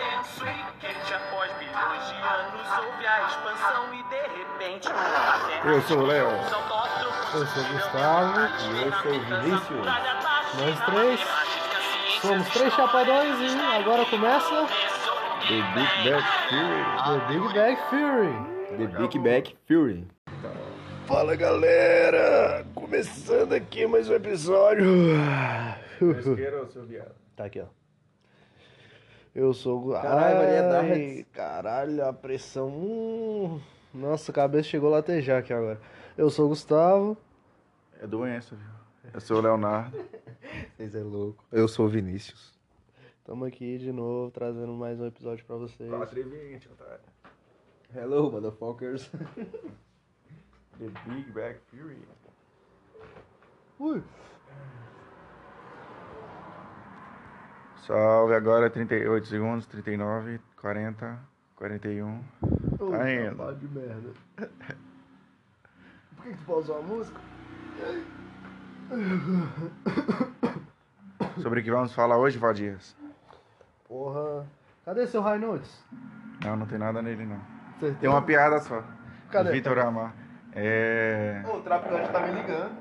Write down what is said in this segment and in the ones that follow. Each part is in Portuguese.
e quente após bilhões de anos houve a expansão e de repente a terra Eu sou o Léo. Eu sou o Gustavo. E eu sou o Vinícius. Nós três somos três chapadões e agora começa The Big Bang Fury. The Big Bang Fury. The Big Bang Fury. Fala galera! Começando aqui mais um episódio. Tá aqui, ó. Eu sou o. Caralho, Ai, variedades. Caralho, a pressão. Hum, nossa, a cabeça chegou a latejar aqui agora. Eu sou o Gustavo. É doença, viu? Eu sou o Leonardo. Vocês é louco. Eu sou o Vinícius. Tamo aqui de novo trazendo mais um episódio pra vocês. 4 e 20, otário. Hello, motherfuckers. The Big Bang Fury. Ui. Salve agora 38 segundos, 39, 40, 41. Ô, Tá indo. de merda. Por que, que tu pausou a música? Sobre o que vamos falar hoje, Vadias? Porra. Cadê seu Notes? Não, não tem nada nele não. Certeza? Tem uma piada só. Cadê? Vitor Amar. É. o traficante tá me ligando.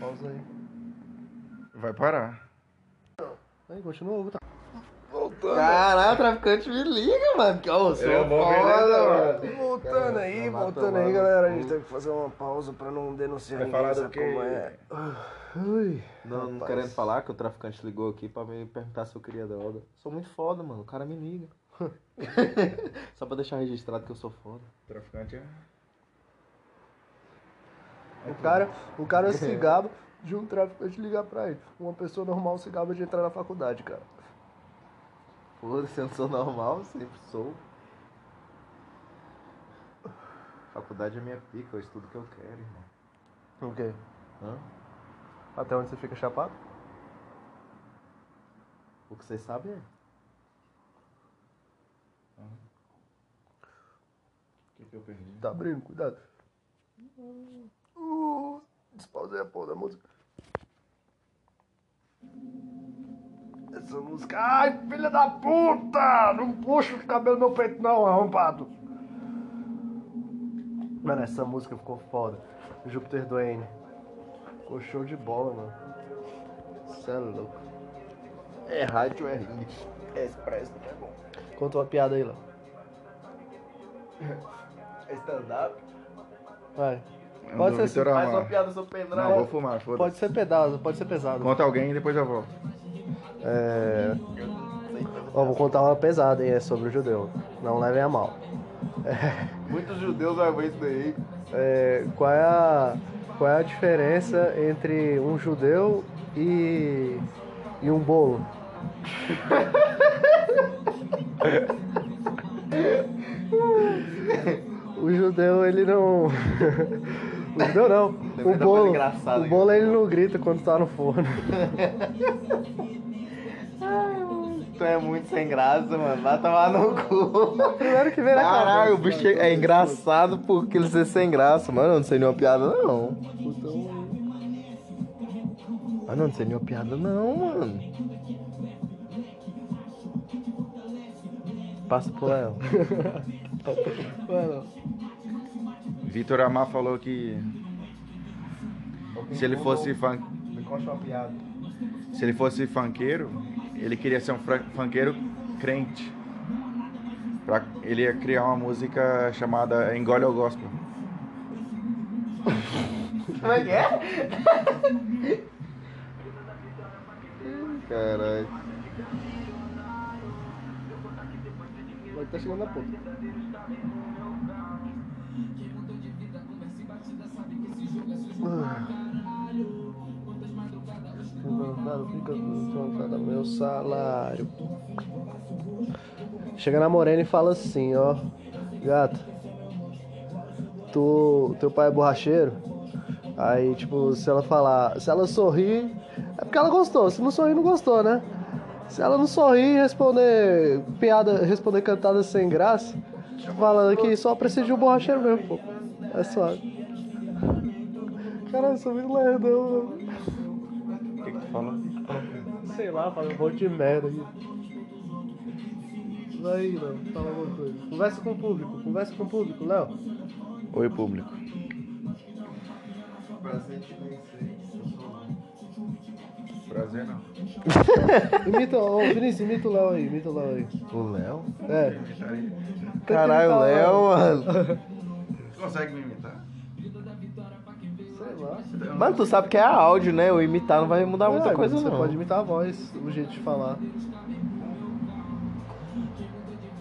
Pausa aí. Vai parar. Aí, continua. Tá. Caralho, o traficante me liga, mano. Que eu sou É, bom, foda, mano. Voltando aí, Tá voltando aí, galera. A gente teve que fazer uma pausa pra não denunciar Vai ninguém, falar do quê? como é. Ui, Não, não querendo falar que o traficante ligou aqui pra me perguntar se eu queria droga. Sou muito foda, mano. O cara me liga. Só pra deixar registrado que eu sou foda. Traficante é. O cara, o cara se gaba de um traficante ligar pra ele. Uma pessoa normal se gaba de entrar na faculdade, cara. Foda-se, eu não sou normal, sempre sou. Faculdade é minha pica, eu estudo o que eu quero, irmão. O quê? Hã? Até onde você fica chapado? O que vocês sabem é. O que, que eu perdi? Tá abrindo, cuidado. Uh, despausei a porra da música. Essa música. Ai, filha da puta! Não puxa o cabelo no meu peito, não, arrombado. Mano, essa música ficou foda. Júpiter Duane. Ficou show de bola, mano. Cê é louco. É rádio, é ringue. É expresso, não é bom. Conta uma piada aí, lá. É stand-up. Vai. É Pode ser assim, Faz uma piada sobre pendrive. Não, vou fumar, foda-se. Pode ser pedaço, pode ser pesado. Conta alguém e depois eu volto. É. Ó, vou contar uma pesada, hein? É sobre o judeu. Não levem a mal. Muitos judeus vão ver isso daí. É, qual, é a, qual é a diferença entre um judeu e, e um bolo? o judeu, ele não. o judeu não. O bolo, o bolo ele não grita quando tá no forno. Tu é muito sem graça, mano. Vai tomar no cu. Primeiro que vem na Caralho, o bicho é engraçado porque ele ser sem graça, mano. Eu não sei nenhuma piada, não. Ah, não, não sei nenhuma piada, não, mano. Passa pro Léo. Mano, Vitor Amar falou que se ele fosse fun... Me conta uma piada. se ele fosse funkeiro, ele queria ser um funkeiro crente. Pra... Ele ia criar uma música chamada Engole ao Gospel. Como é que é? Caralho. vai tá chegando na ponta. Levantado, fica cada meu salário. Chega na morena e fala assim, ó. Gata, tu, teu pai é borracheiro? Aí, tipo, se ela falar, se ela sorrir, é porque ela gostou. Se não sorrir, não gostou, né? Se ela não sorrir e responder piada, responder cantada sem graça, falando que só precisa de um borracheiro mesmo, pô. É suave. Caralho, eu sou muito lerdão, mano. Falou? Sei lá, fala um monte de merda aqui. Vai aí, Léo. Fala alguma coisa. Conversa com o público. Conversa com o público, Léo. Oi, público. Prazer te conhecer. Prazer não. Imita, ô Vinícius, imita o Léo aí. Imita o Léo aí. O Léo? É. Caralho, o Léo, mano. Você consegue me imitar? Mano, tu sabe que é áudio, né? O imitar não vai mudar muita É, coisa, você não. pode imitar a voz, o jeito de falar.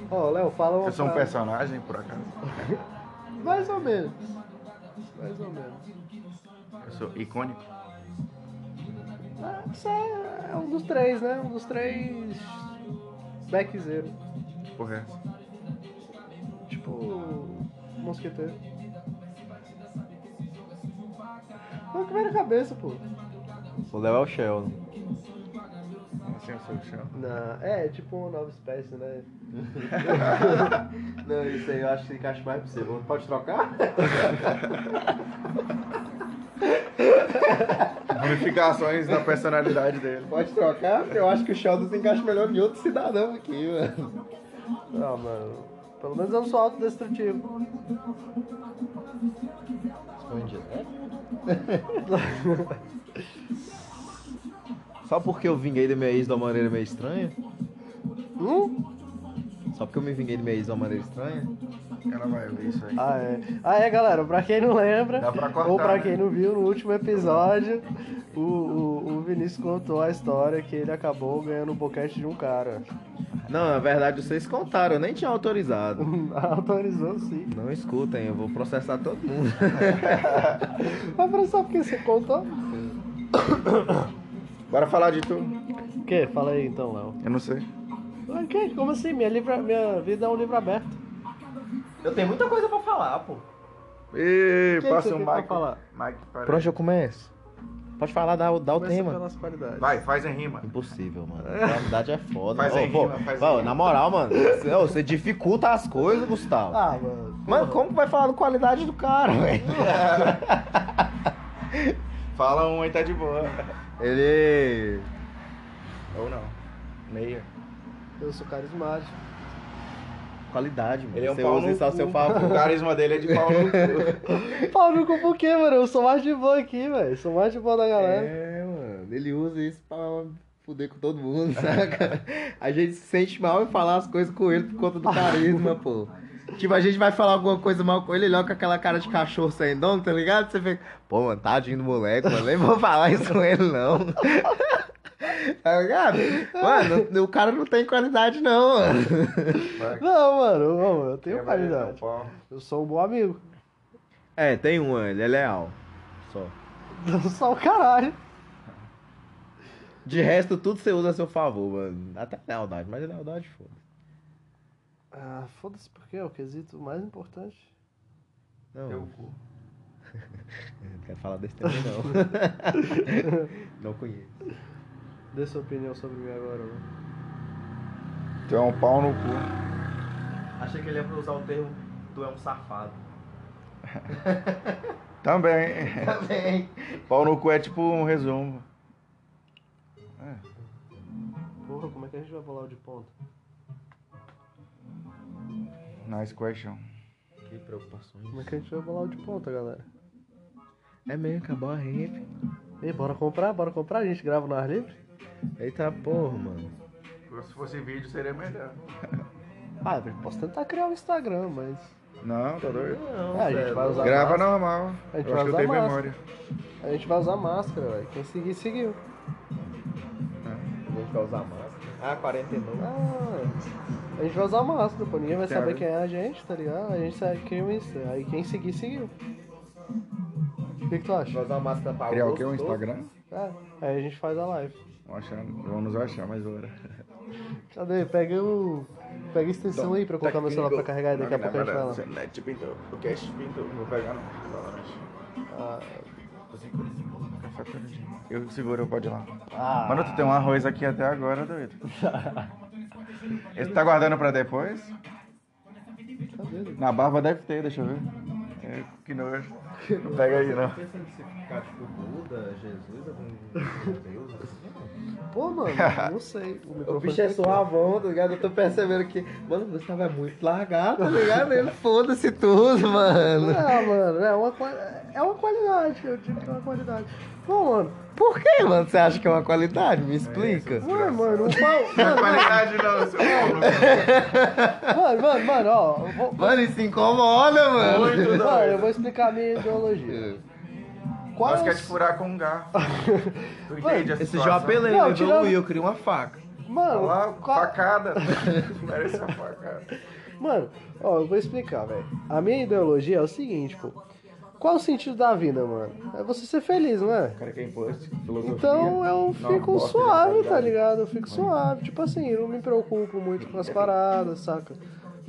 Ó, Léo, fala uma Eu sou um personagem, por acaso. Mais ou menos. Mais ou menos. Eu sou icônico. Ah, Você é um dos três, né? Um dos três. Backzeiro. Que porra é? Tipo. Mosqueteiro. Não que vem na cabeça, pô. O Léo é o Sheldon. Assim eu sou o chão. Não, é tipo uma nova espécie, né? Não, isso aí eu acho que encaixa mais pra você. Vamos- Pode trocar? Ramificações da personalidade dele. Pode trocar, porque eu acho que o Sheldon se encaixa melhor em outro cidadão aqui, mano. Não, mano. Pelo menos eu não sou autodestrutivo. Foi Só porque eu vinguei da minha ex de uma maneira meio estranha? Hum? Só porque eu me vinguei da minha ex de uma maneira estranha? Ela vai ver isso aí. Ah, é. Ah, é, galera. Pra quem não lembra, Dá pra cortar, ou pra né? quem não viu, no último episódio, o, o, o Vinícius contou a história que ele acabou ganhando um boquete de um cara. Não, na verdade vocês contaram, eu nem tinha autorizado. Autorizou sim. Não escutem, eu vou processar todo mundo. Mas pra só porque você contou? Bora falar de tu. O quê? Fala aí então, Léo. Eu não sei. O quê? Como assim? Minha, livra... Minha vida é um livro aberto. Eu tenho muita coisa pra falar, pô. Que passa o tem pra Mike. falar? Mike, para Por onde eu começo? Pode falar, dá, o- dá o tema. Vai, faz em rima. Impossível, mano. A qualidade é foda. Faz pô, rima, faz pô. Na moral, mano, você, você dificulta as coisas, Gustavo. Ah, mano. Mano, como que vai falar da qualidade do cara, velho? Fala um aí, tá de boa. Ele. Ou não. Meia. Eu sou carismático. Qualidade, mano. Ele é um você pau usa no isso cu. seu O favor. carisma dele é de pau no cu. Pau no cu por quê, mano? Eu sou mais de boa aqui, velho. Sou mais de boa da galera. É, mano. Ele usa isso pra fuder com todo mundo, saca? A gente se sente mal em falar as coisas com ele por conta do carisma, pô. Tipo, a gente vai falar alguma coisa mal com ele, ele olha com aquela cara de cachorro sem dono, tá ligado? Você fica, pô, mano, tadinho do moleque, mano, nem vou falar isso com ele, não. Tá ligado? Mano, o cara não tem qualidade, não, mano. Não, mano, não, eu tenho qualidade. Eu sou um bom amigo. É, tem um, ele é leal. Só. Só o caralho. De resto, tudo você usa a seu favor, mano. Até lealdade, mas lealdade, foda. Ah, foda-se porque é o quesito mais importante. Não, Teu cu. não quero falar desse tema, não. não conheço. Dê sua opinião sobre mim agora, mano. Tu é um pau no cu. Achei que ele ia usar o termo tu é um safado. Também. Também. Pau no cu é tipo um resumo. É. Porra, como é que a gente vai bolar o de ponta? Nice question. Que preocupações. Como é que a gente vai bolar o de ponta, galera? É mesmo, acabou a rap. Ei, bora comprar, bora comprar, a gente grava no ar livre? Eita porra, mano. Se fosse vídeo seria melhor. Ah, eu posso tentar criar um Instagram, mas. Não, tá doido? Não, É, a gente vai usar Grava máscara. normal. A gente Eu vai acho que eu usar tenho máscara. memória. A gente vai usar máscara, velho. Quem seguir, seguiu. A gente vai usar máscara. Ah, 49. Ah, a gente vai usar máscara, pô. Ninguém vai Tem saber quem é a gente, tá ligado? A gente segue cria um Insta. Aí quem seguir, seguiu. O que, que tu acha? Vai usar máscara pra Criar o quê? Um? Instagram? É, aí a gente faz a live. Vamos achar, nos achar mais hora. Cadê? Pega o. Pega a extensão aí pra colocar meu celular pra carregar e daqui a pouco a gente lá. Net pintou. O cash pintou. Não vou pegar não. Ah. Eu seguro, pode ir lá. Ah. Mano, tu tem um arroz aqui até agora, doido. Esse tá guardando pra depois? cadê? Na barba deve ter, deixa eu ver. É, que nojo. Não pega aí, não. Pensa em ficar tipo Buda, Jesus, algum Deus assim? Pô, mano, não sei. O, O bicho é tá suavão, tá ligado? Eu tô percebendo que. Mano, o Gustavo é muito largado, tá ligado? Ele foda-se tudo, mano. É, mano, é uma, é uma qualidade, eu digo que é uma qualidade. Pô, mano, Por que, mano, você acha que é uma qualidade? Me explica. ué, mano, o pau. Não é Mano, qualidade não, seu Paulo. mano, mano, mano, ó. Vou, Mano, isso incomoda, mano. Muito mano, doido. eu vou explicar a minha ideologia. Qual Nós é quer te furar com um garfo. Tu entende Esse? João Apelê, Não, tirando- evoluiu, eu queria uma faca. Olha Mano, lá, qual- facada. Parece uma facada. Mano, ó, eu vou explicar, velho. A minha ideologia é o seguinte, pô. Qual o sentido da vida, mano? É você ser feliz, não é? Cara quer impor filosofia. Então eu fico suave, tá qualidade. ligado? Eu fico suave. Tipo assim, eu não me preocupo muito com as paradas, saca?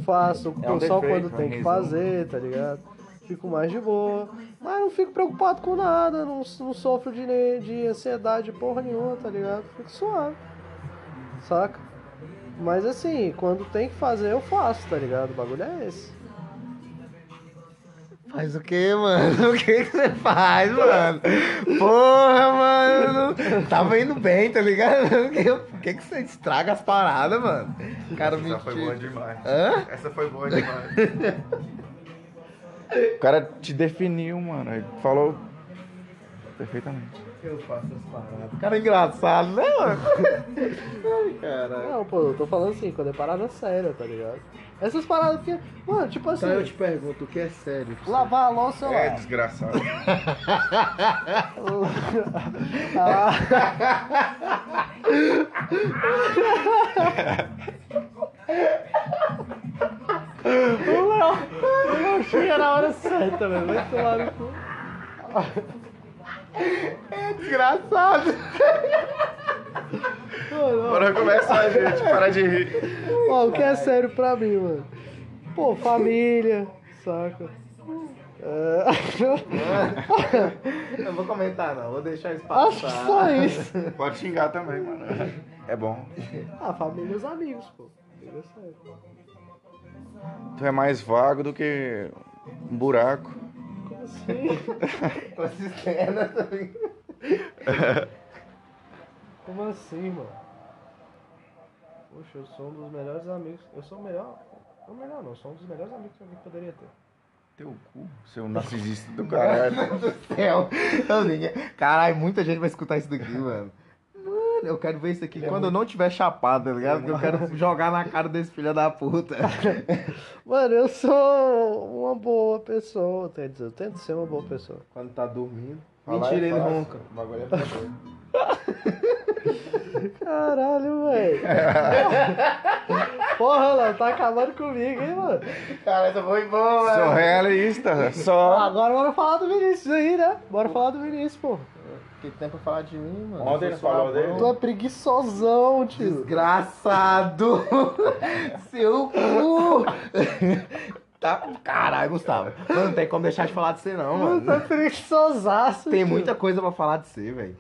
Faço É um só defeito, quando tem um que fazer, tá ligado? Fico mais de boa. Mas não fico preocupado com nada, não, não sofro de, de ansiedade porra nenhuma, tá ligado? Fico suave. Saca? Mas assim, quando tem que fazer, eu faço, tá ligado? O bagulho é esse. Faz o que, mano? O que que você faz, mano? Porra, mano. Tava indo bem, tá ligado? O que, o que que você estraga as paradas, mano? Cara, Essa foi boa demais. Hã? Essa foi boa demais. o cara te definiu, mano. Ele falou perfeitamente. Eu faço as paradas. Cara, é engraçado, né, mano? Ai, caralho. Não, pô, eu tô falando assim, quando é parada séria, tá ligado? Essas paradas que. Mano, tipo assim. Então eu te pergunto, o que é sério? Lavar a louça lá. É desgraçado. O Léo, o Léo chega na hora certa, velho. Vai tomar no cu. É desgraçado. Mano, Bora começar, gente. Para de rir. ó, o que é sério pra mim, mano? Pô, família, saca? É... Não vou comentar, não. Vou deixar isso Acho que só isso. Pode xingar também, mano. É bom. Ah, família e os amigos, pô. É sério. Tu é mais vago do que um buraco. Como assim? Com cisterna também. Como assim, mano? Poxa, eu sou um dos melhores amigos. Eu sou o melhor. Não, melhor não, eu sou um dos melhores amigos que alguém poderia ter. Teu cu, seu narcisista do caralho. céu. Eu nem- Caralho, muita gente vai escutar isso daqui, mano. Eu quero ver isso aqui quando eu não tiver chapado, tá ligado? Porque eu quero jogar na cara desse filho da puta. Mano, eu sou uma boa pessoa, quer dizer, eu tento ser uma boa pessoa. Quando tá dormindo. Mentira, é ele ronca. O bagulho é. Caralho, velho. Porra, Léo, tá acabando comigo, hein, mano? Cara, essa foi boa, Sou realista. Só. Agora bora falar do Vinícius aí, né? Bora falar do Vinícius, pô. Que tempo pra falar de mim, mano? Ontem ele falou dele. Tu é preguiçosão, tio. Desgraçado! Seu cu! tá, caralho, Gustavo. Mano, não tem como deixar de falar de você, não, Mano, tu é mano. preguiçosaço, Tem tio. muita coisa pra falar de você, velho.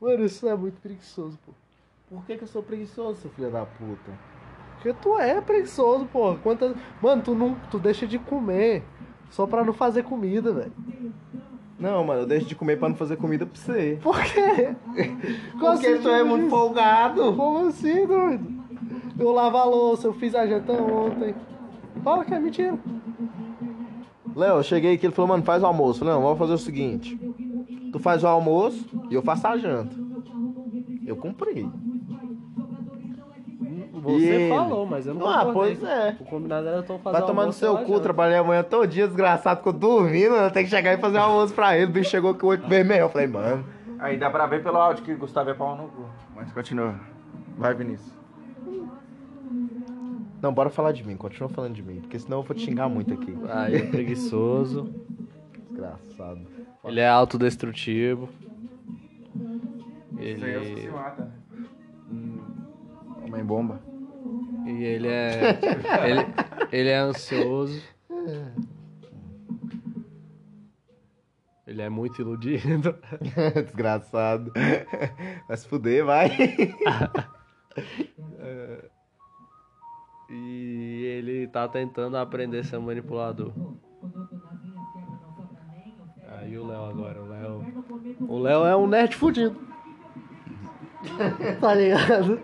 Mano, isso é muito preguiçoso, pô. Por que, que eu sou preguiçoso, seu filho da puta? Porque tu é preguiçoso, pô. Quantas... Mano, tu não. Tu deixa de comer só pra não fazer comida, velho. Não, mano, eu deixo de comer pra não fazer comida pra você. Por quê? Qual Porque tu é muito folgado. Como assim, doido? Eu lavo a louça, eu fiz a janta ontem. Fala que é mentira. Léo, eu cheguei aqui, ele falou, mano, faz o almoço. Não, vamos fazer o seguinte. Tu faz o almoço e eu faço a janta. Eu cumpri. Você E ele? falou, mas eu não Ah, concordei. pois é. O combinado era então fazer Vai tomar no seu cu, janta. trabalhei amanhã todo dia, desgraçado, ficou dormindo, eu tenho que chegar e fazer um almoço pra ele. O bicho chegou com o olho vermelho. Eu falei, mano, Aí dá pra ver pelo áudio que o Gustavo é pau no cu. Mas continua. Vai, Vinícius. não, bora falar de mim, continua falando de mim, porque senão eu vou te xingar muito aqui. Ah, ele é preguiçoso. Desgraçado. Ele é autodestrutivo. Isso aí é o que se Ele... mata. Homem bomba. E ele é. ele, ele é ansioso. Ele é muito iludido. Desgraçado. Vai se fuder, vai. E ele tá tentando aprender a ser manipulador. Aí o Léo agora, o Léo. O Léo é um nerd fudido. Tá ligado?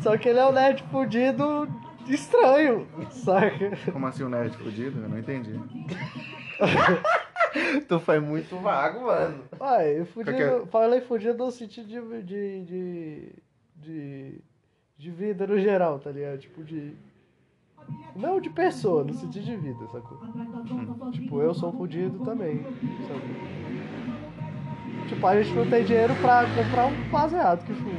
Só que ele é um nerd fudido estranho, saca? Como assim um nerd fudido? Eu não entendi. Tu foi muito vago, mano. Ué, fudido, Qualquer- falei fudido no sentido de, de, de, de, de vida no geral, tá ligado? Tipo de... Não de pessoa, no sentido de vida, sacou? Tipo, eu sou um fudido também, sabe? Tipo, a gente não tem dinheiro pra comprar um baseado que fuma.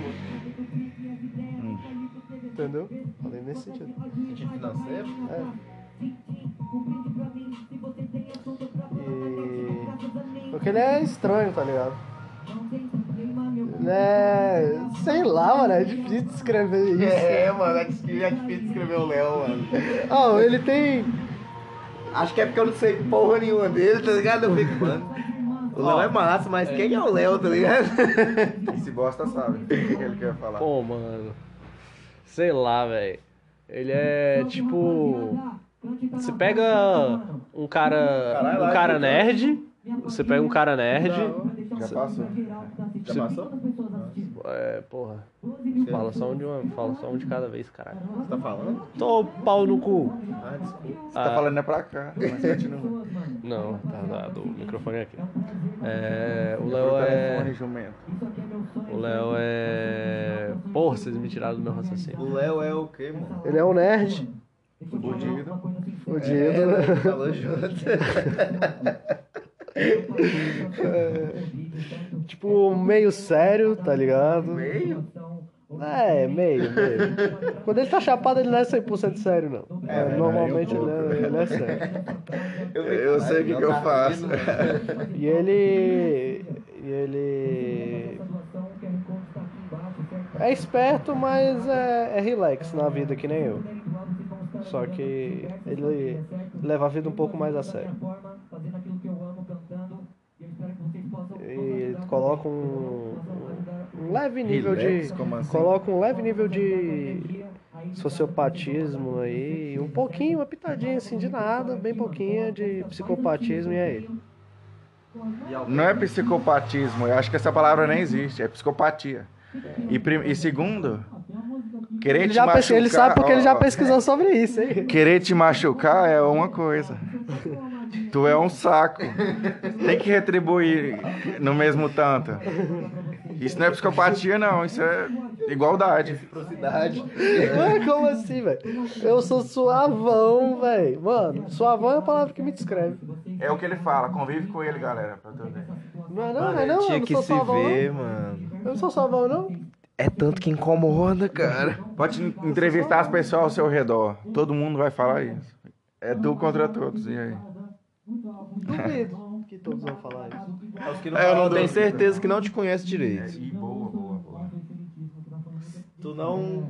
Entendeu? Falei nesse sentido. Sentido financeiro? É. E... Porque ele é estranho, tá ligado? Ele é. Sei lá, mano, é difícil descrever isso. É, mano, é difícil, é difícil escrever o Léo, mano. Oh, ele tem. Acho que é porque eu não sei porra nenhuma dele, tá ligado? Eu fico, mano. O Léo é massa, mas quem é o Léo, tá ligado? Esse bosta sabe o que ele quer falar. Pô, mano. Sei lá, velho. Ele é tipo. Você pega um cara. Caralho, Um cara nerd. Você pega um cara nerd. Já passou? Já passou? É, porra. Fala só um de uma. Fala só um de cada vez, caralho. Você tá falando? Tô pau no cu. Ah, desculpa. Você tá falando é pra cá, mas continua. Não, tá, tá do microfone aqui. É, o Por Léo é. jumento. O Léo é. Porra, vocês me tiraram do meu raciocínio. O Léo é o quê, mano? Ele é um nerd. Fudido. Fudido. É, né? Falou junto. Tipo, meio sério, tá ligado? Meio? É, meio, meio. Quando ele tá chapado, ele não é 100% sério, não. É, É, né? normalmente Eu ele é, ele é sério. Eu sei o que, que eu faço. E ele. E ele. É esperto, mas é, é relax na vida, que nem eu. Só que ele leva a vida um pouco mais a sério. E coloca um, um leve nível Relax? de. Assim? Coloca um leve nível de sociopatismo aí, um pouquinho, uma pitadinha assim de nada, bem pouquinha de psicopatismo e é ele. Não é psicopatismo, eu acho que essa palavra nem existe, é psicopatia. E, prim- e segundo, querer Ele, te machucar, ele sabe porque ele já ó, pesquisou sobre isso, hein? Querer te machucar é uma coisa. Tu é um saco. Tem que retribuir no mesmo tanto. Isso não é psicopatia, não. Isso é igualdade. Reciprocidade. Mano, como assim, velho? Eu sou suavão, velho. Mano, suavão é a palavra que me descreve. É o que ele fala. Convive com ele, galera. Pra tu ver. Não é não, não é não, eu Tinha não que sou se suavão, ver, mano. não. Eu não sou suavão, não. É tanto que incomoda, cara. Pode entrevistar as pessoas ao seu redor. Todo mundo vai falar isso. É tu contra todos. E aí? Duvido que todos vão falar isso. Os que não É, eu não tem certeza que não te conhece direito. E boa, boa, boa. Tu não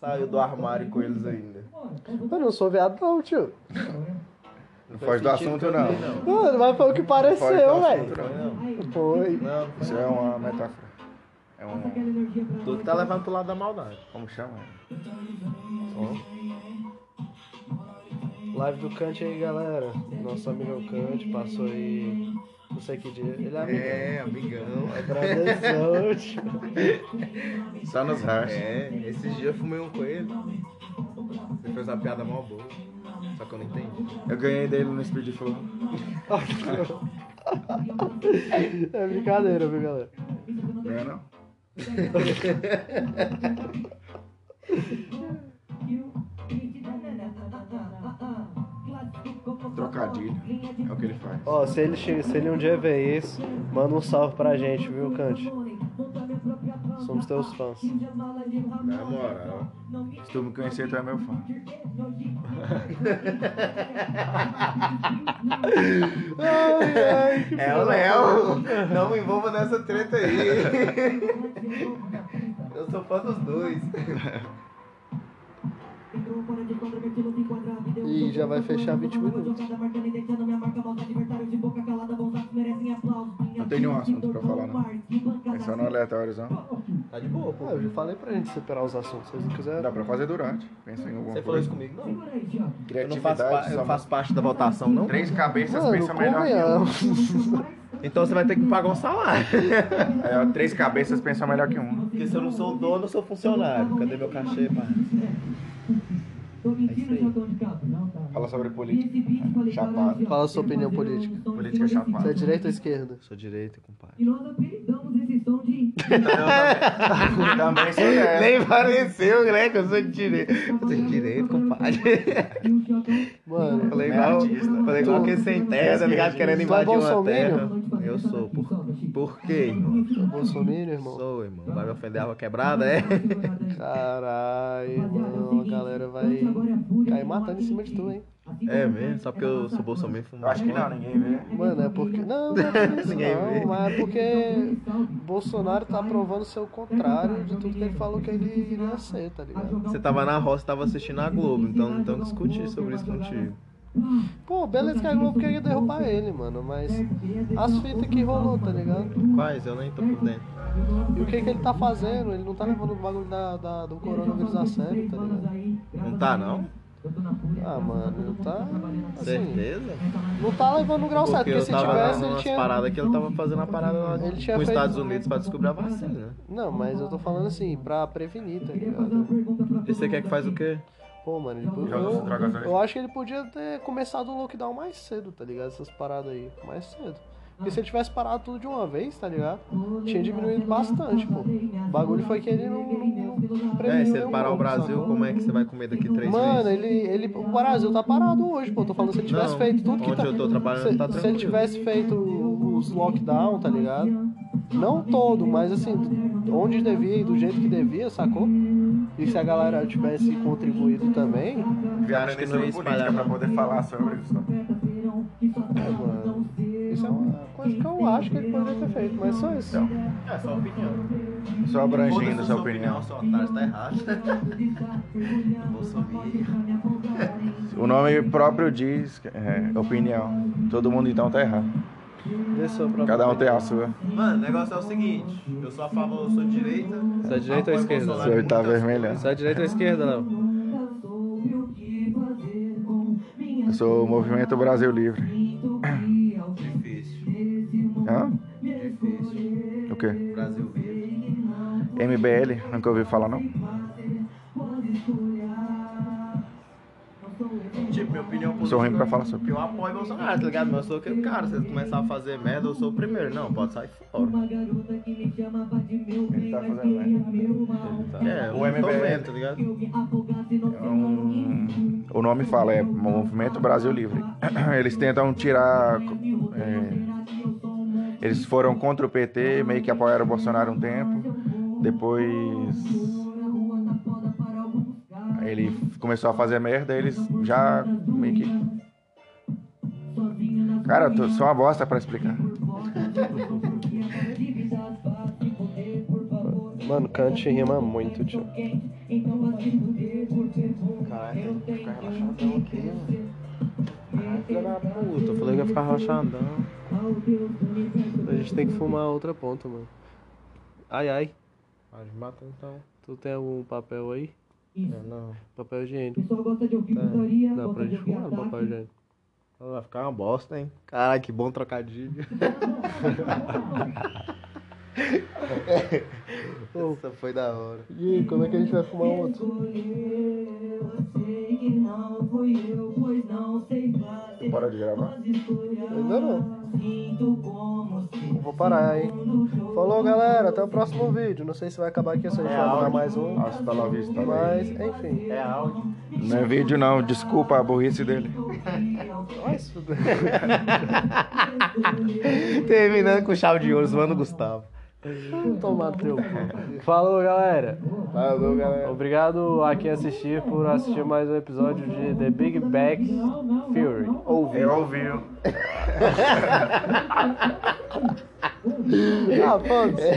saiu do armário com eles ainda. Eu não sou viado, não, tio. Não foge do assunto, não. Mano, mas foi o que pareceu, velho. não. Foi. Não, Isso é uma metáfora. É um. tu tá levando pro lado da maldade. Como chama? Live do Kant aí, galera. Nosso amigo Kant passou aí. Não sei que dia. Ele é amigo. É, amigão. Agradeço, tio. Só nos rachos. É, esses dias eu fumei um com ele. Você fez uma piada mó boa. Só que eu não entendi. Eu ganhei dele no Speed Flow. É brincadeira, viu, galera? Não é não? Trocadilho. É o que ele faz. Ó, se ele, se ele um dia ver isso, manda um salve pra gente, viu, Kant? Somos teus fãs. Na moral. Se tu me conhecer, tu é meu fã. Ai, ai, que É o Léo. Não me envolva nessa treta aí. Eu sou fã dos dois. Ih, já vai fechar 20 minutos. Não tem nenhum assunto pra falar, não. É só no aleatóriozão. Tá de boa, pô. Ah, eu já falei pra gente separar os assuntos, se vocês não quiserem. Dá pra fazer durante. Pensa em alguma Você falou isso coisa. comigo? Não. Eu não Criatividade. faço, pa- eu faço parte da votação, não? Três cabeças Mano, pensam melhor que um. Então você vai ter que pagar um salário. Ó, três cabeças pensam melhor que um. Porque se eu não sou o dono, eu sou funcionário. Cadê meu cachê, pai? Fala sobre política. Chapado. Fala a sua opinião política. Política Você é chapada. direita ou esquerda? Sou direita, compadre. E nós apelidamos esse som de Também sou dessa. Nem pareceu, né? Que eu sou de direita. Eu sou de direita, compadre. e. Mano, Falei igual, falei igual que sem terra, tá ligado? Querendo é invadir uma terra. Eu sou. Por, por quê, irmão? Bolsonaro, irmão. Sou, irmão. Vai me ofender a água quebrada, é? Caralho, mano, a galera vai cair matando em cima de tu, hein? É mesmo? Só porque eu sou bolsominion fumo Eu acho que não, ninguém vê. Mano, é porque. Não, não é isso Ninguém vê. não, mas é porque Bolsonaro tá provando ser o contrário de tudo que ele falou que ele iria ser, tá ligado? Você tava na roça, tava assistindo a Globo, então não tenho que discutir sobre isso contigo. Pô, beleza que a Globo queria derrubar ele, mano, mas as fitas que rolou, tá ligado? Quais? Eu nem tô por dentro. E o que que ele tá fazendo? Ele não tá levando o bagulho da, da- do coronavírus a sério, tá ligado? Não tá, não? Ah, mano, ele tá. Assim, Certeza? não tá levando o grau certo, Porque porque eu se tivesse, ele tinha. paradas que ele tava fazendo a parada lá Ele tinha com os feito- Estados Unidos pra descobrir a vacina. Não, mas eu tô falando assim, pra prevenir, tá ligado? E você quer que faz o quê? Pô, mano, ele podia, eu, eu acho que ele podia ter começado o lockdown mais cedo, tá ligado? Essas paradas aí, mais cedo. Porque se ele tivesse parado tudo de uma vez, tá ligado? Tinha diminuído bastante, pô. O bagulho foi que ele não, não, É, se ele parar o Brasil, como é que você vai comer daqui três Mano, meses? ele, ele, o Brasil tá parado hoje, pô. Tô falando se ele tivesse Não, feito tudo que onde tá. eu tô trabalhando se, tá se ele tranquilo. tivesse feito os lockdown, tá ligado? Não todo, mas assim, onde devia e do jeito que devia, sacou? E se a galera tivesse contribuído também, que aprender não ia sobre espalhar, política pra poder falar sobre isso. é, mano. Isso é uma coisa que eu acho que ele poderia ter feito, mas só isso. Então, É, só opinião. só abrangindo sua opinião. seu otário, tá errado. O nome próprio diz que é opinião. Todo mundo então tá errado. Cada um tem a sua. Mano, o negócio é o seguinte, eu sou a favor, eu sou de direita. Você é direita ou esquerda? Bolsonaro Você tá vermelhando. Você é direita ou esquerda, Léo? Eu sou o Movimento Brasil Livre. Difícil, Hã? difícil. O quê? Brasil vive. MBL? Nunca ouvi falar não. Opinião política. Sou ruim pra falar sobre. Eu apoio Bolsonaro, tá ligado? Mas eu sou aquele cara, se ele começar a fazer merda, eu sou o primeiro. Não, pode sair fora. Ele tá fazendo merda. É, O tô MBL. tá ligado? É um- O nome fala, é Movimento Brasil Livre. Eles tentam tirar. é, Eles foram contra o PT, meio que apoiaram o Bolsonaro um tempo. Depois. Ele começou a fazer merda, eles já meio que. Cara, eu tô, sou uma bosta pra explicar. Mano, Kant rima muito, tio. Caralho, tem que ficar relaxadão aqui, mano. Caralho, filha da puta, eu falei que ia ficar relaxadão. A gente tem que fumar outra ponta, mano. Ai, ai. Pode matar então. Tu tem algum papel aí? É, não. Papel higiênico. Pessoal gosta de ouvir putaria, Dá gosta pra de gente ouvir fumar no papel ataque. higiênico. Vai ficar uma bosta, hein? Caralho, que bom trocadilho. Essa foi da hora. E aí, como é que a gente vai fumar outro? Bora de gravar? Ainda não. Vou parar, hein? Falou, galera. Até o próximo vídeo. Não sei se vai acabar aqui ou se a gente vai mandar mais um. Hasta la vista. Mas, enfim. É áudio. Não é vídeo não, desculpa a burrice dele. Terminando com chave de ouro, zoando o Gustavo. Tomar teu. Falou, galera. Falou, galera. Obrigado a quem assistir por assistir mais um episódio de The Big Bang Theory. Ouvi. Eu ouvi. Ah.